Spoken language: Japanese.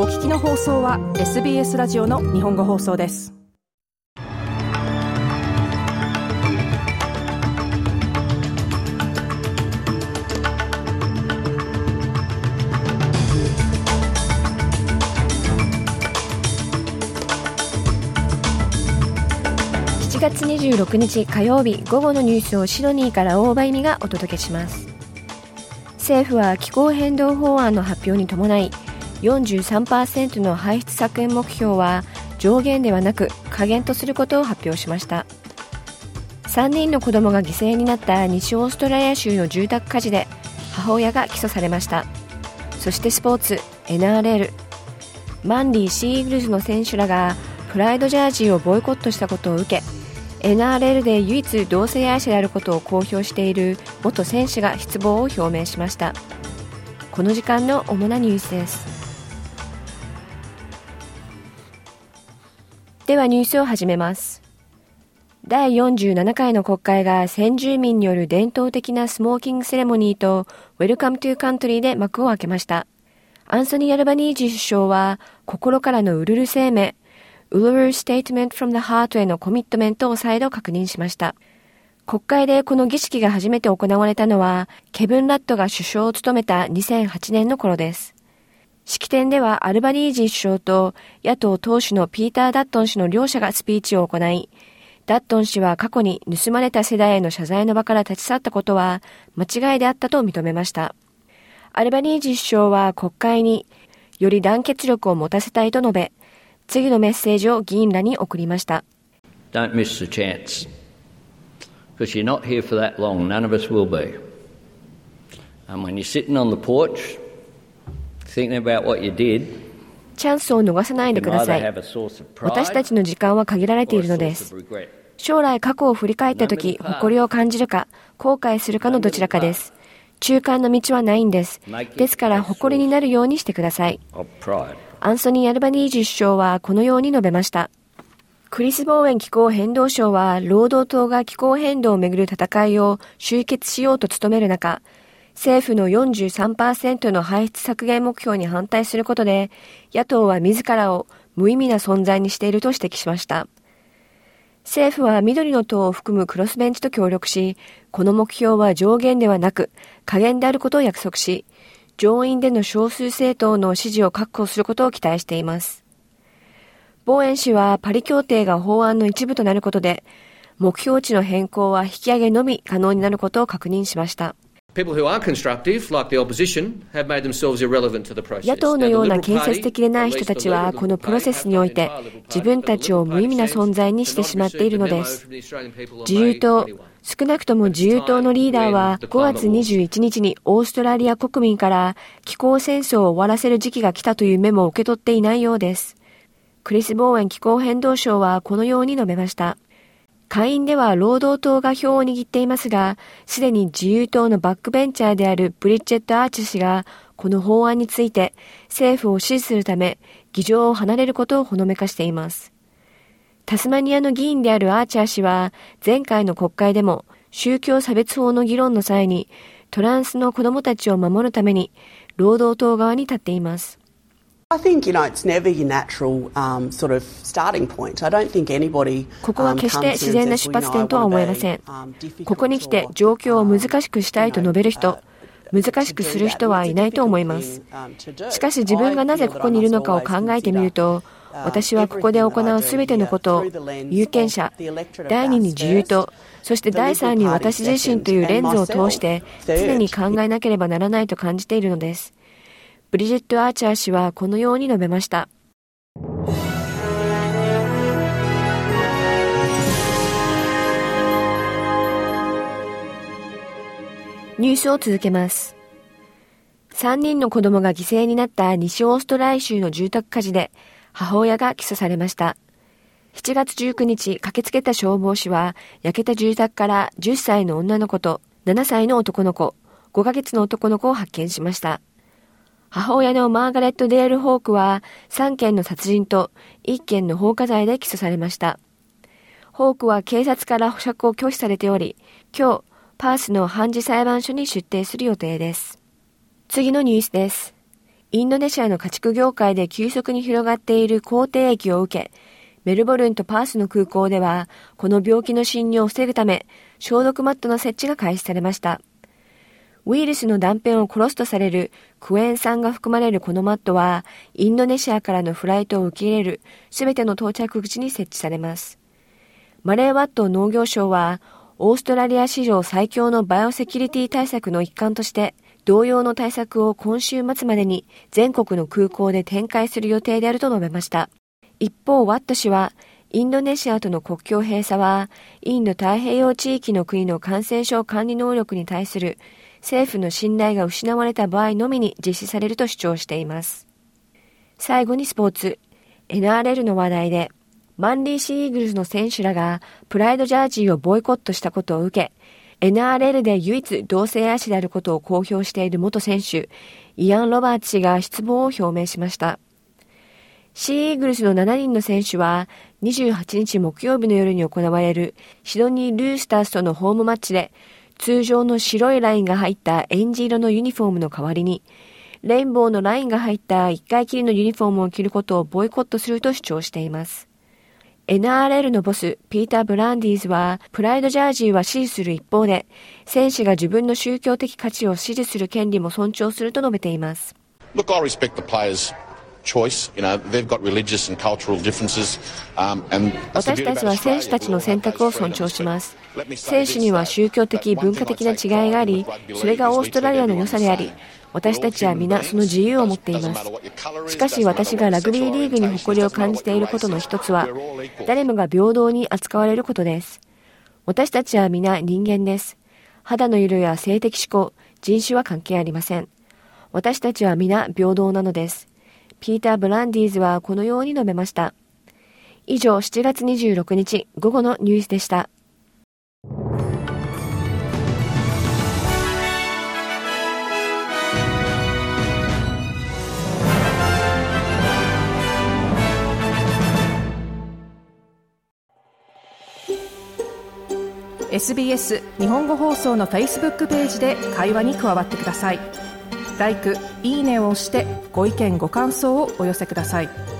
お聞きの放送は SBS ラジオの日本語放送です。7月26日火曜日午後のニュースをシドニーから大場意味がお届けします。政府は気候変動法案の発表に伴い43%の排出削減目標は上限ではなく下限とすることを発表しました。3人の子供が犠牲になった西オーストラリア州の住宅火事で母親が起訴されました。そしてスポーツ NRL マンリー・シーイーグルスの選手らがプライドジャージーをボイコットしたことを受け NRL で唯一同性愛者であることを公表している元選手が失望を表明しました。この時間の主なニュースです。ではニュースを始めます。第47回の国会が先住民による伝統的な smoking ceremony と Welcome to Country で幕を開けました。アンソニー・アルバニージー首相は心からのウルル声明、ウルルステートメントフロム the heart へのコミットメントを再度確認しました。国会でこの儀式が初めて行われたのは、ケブン・ラットが首相を務めた2008年の頃です。式典ではアルバニージー首相と野党党首のピーター・ダットン氏の両者がスピーチを行い、ダットン氏は過去に盗まれた世代への謝罪の場から立ち去ったことは間違いであったと認めました。アルバニージー首相は国会により団結力を持たせたいと述べ、次のメッセージを議員らに送りました。Don't miss the chance. Because you're not here for that long. None of us will be. And when you're sitting on the porch, チャンスを逃さないでください。私たちの時間は限られているのです。将来過去を振り返った時、誇りを感じるか、後悔するかのどちらかです。中間の道はないんです。ですから誇りになるようにしてください。アンソニー・アルバニージ首相はこのように述べました。クリス・ボーエン気候変動相は、労働党が気候変動をめぐる戦いを終結しようと努める中、政府の43%の排出削減目標に反対することで、野党は自らを無意味な存在にしていると指摘しました。政府は緑の党を含むクロスベンチと協力し、この目標は上限ではなく下限であることを約束し、上院での少数政党の支持を確保することを期待しています。ボーエン氏はパリ協定が法案の一部となることで、目標値の変更は引き上げのみ可能になることを確認しました。野党のような建設的でない人たちは、このプロセスにおいて、自分たちを無意味な存在にしてしまっているのです。自由党、少なくとも自由党のリーダーは5月21日にオーストラリア国民から気候戦争を終わらせる時期が来たというメモを受け取っていないようです。クリス・ボーエン気候変動相はこのように述べました。下院では労働党が票を握っていますが、すでに自由党のバックベンチャーであるブリッジェット・アーチ氏が、この法案について政府を支持するため、議場を離れることをほのめかしています。タスマニアの議員であるアーチャー氏は、前回の国会でも宗教差別法の議論の際に、トランスの子供たちを守るために、労働党側に立っています。ここは決して自然な出発点とは思えません。ここに来て状況を難しくしたいと述べる人、難しくする人はいないと思います。しかし自分がなぜここにいるのかを考えてみると、私はここで行うすべてのことを有権者、第二に自由と、そして第三に私自身というレンズを通して常に考えなければならないと感じているのです。ブリジェット・アーチャー氏はこのように述べました。ニュースを続けます。3人の子供が犠牲になった西オーストラリア州の住宅火事で母親が起訴されました。7月19日、駆けつけた消防士は焼けた住宅から10歳の女の子と7歳の男の子、5ヶ月の男の子を発見しました。母親のマーガレット・デール・ホークは3件の殺人と1件の放火罪で起訴されました。ホークは警察から保釈を拒否されており、今日、パースの判事裁判所に出廷する予定です。次のニュースです。インドネシアの家畜業界で急速に広がっている抗体液を受け、メルボルンとパースの空港では、この病気の侵入を防ぐため、消毒マットの設置が開始されました。ウイルスの断片を殺すとされるクエン酸が含まれるこのマットは、インドネシアからのフライトを受け入れるすべての到着口に設置されます。マレーワット農業省は、オーストラリア史上最強のバイオセキュリティ対策の一環として、同様の対策を今週末までに全国の空港で展開する予定であると述べました。一方、ワット氏は、インドネシアとの国境閉鎖は、インド太平洋地域の国の感染症管理能力に対する政府の信頼が失われた場合のみに実施されると主張しています。最後にスポーツ。NRL の話題で、マンリーシーイーグルスの選手らがプライドジャージーをボイコットしたことを受け、NRL で唯一同性愛者であることを公表している元選手、イアン・ロバーツ氏が失望を表明しました。シーイーグルスの7人の選手は28日木曜日の夜に行われるシドニー・ルースタースとのホームマッチで通常の白いラインが入ったエンジ色のユニフォームの代わりにレインボーのラインが入った一回きりのユニフォームを着ることをボイコットすると主張しています。NRL のボス、ピーター・ブランディーズは、プライドジャージーは支持する一方で、選手が自分の宗教的価値を支持する権利も尊重すると述べています。Look, 私たちは選手たちの選択を尊重します。選手には宗教的、文化的な違いがあり、それがオーストラリアの良さであり、私たちは皆その自由を持っています。しかし私がラグビーリーグに誇りを感じていることの一つは、誰もが平等に扱われることです。私たちは皆人間です。肌の色や性的指向、人種は関係ありません。私たちは皆平等なのです。ピーター・ブランディーズはこのように述べました。以上、7月26日午後のニュースでした。SBS 日本語放送の Facebook ページで会話に加わってください。「LIKE」「いいね」を押してご意見ご感想をお寄せください。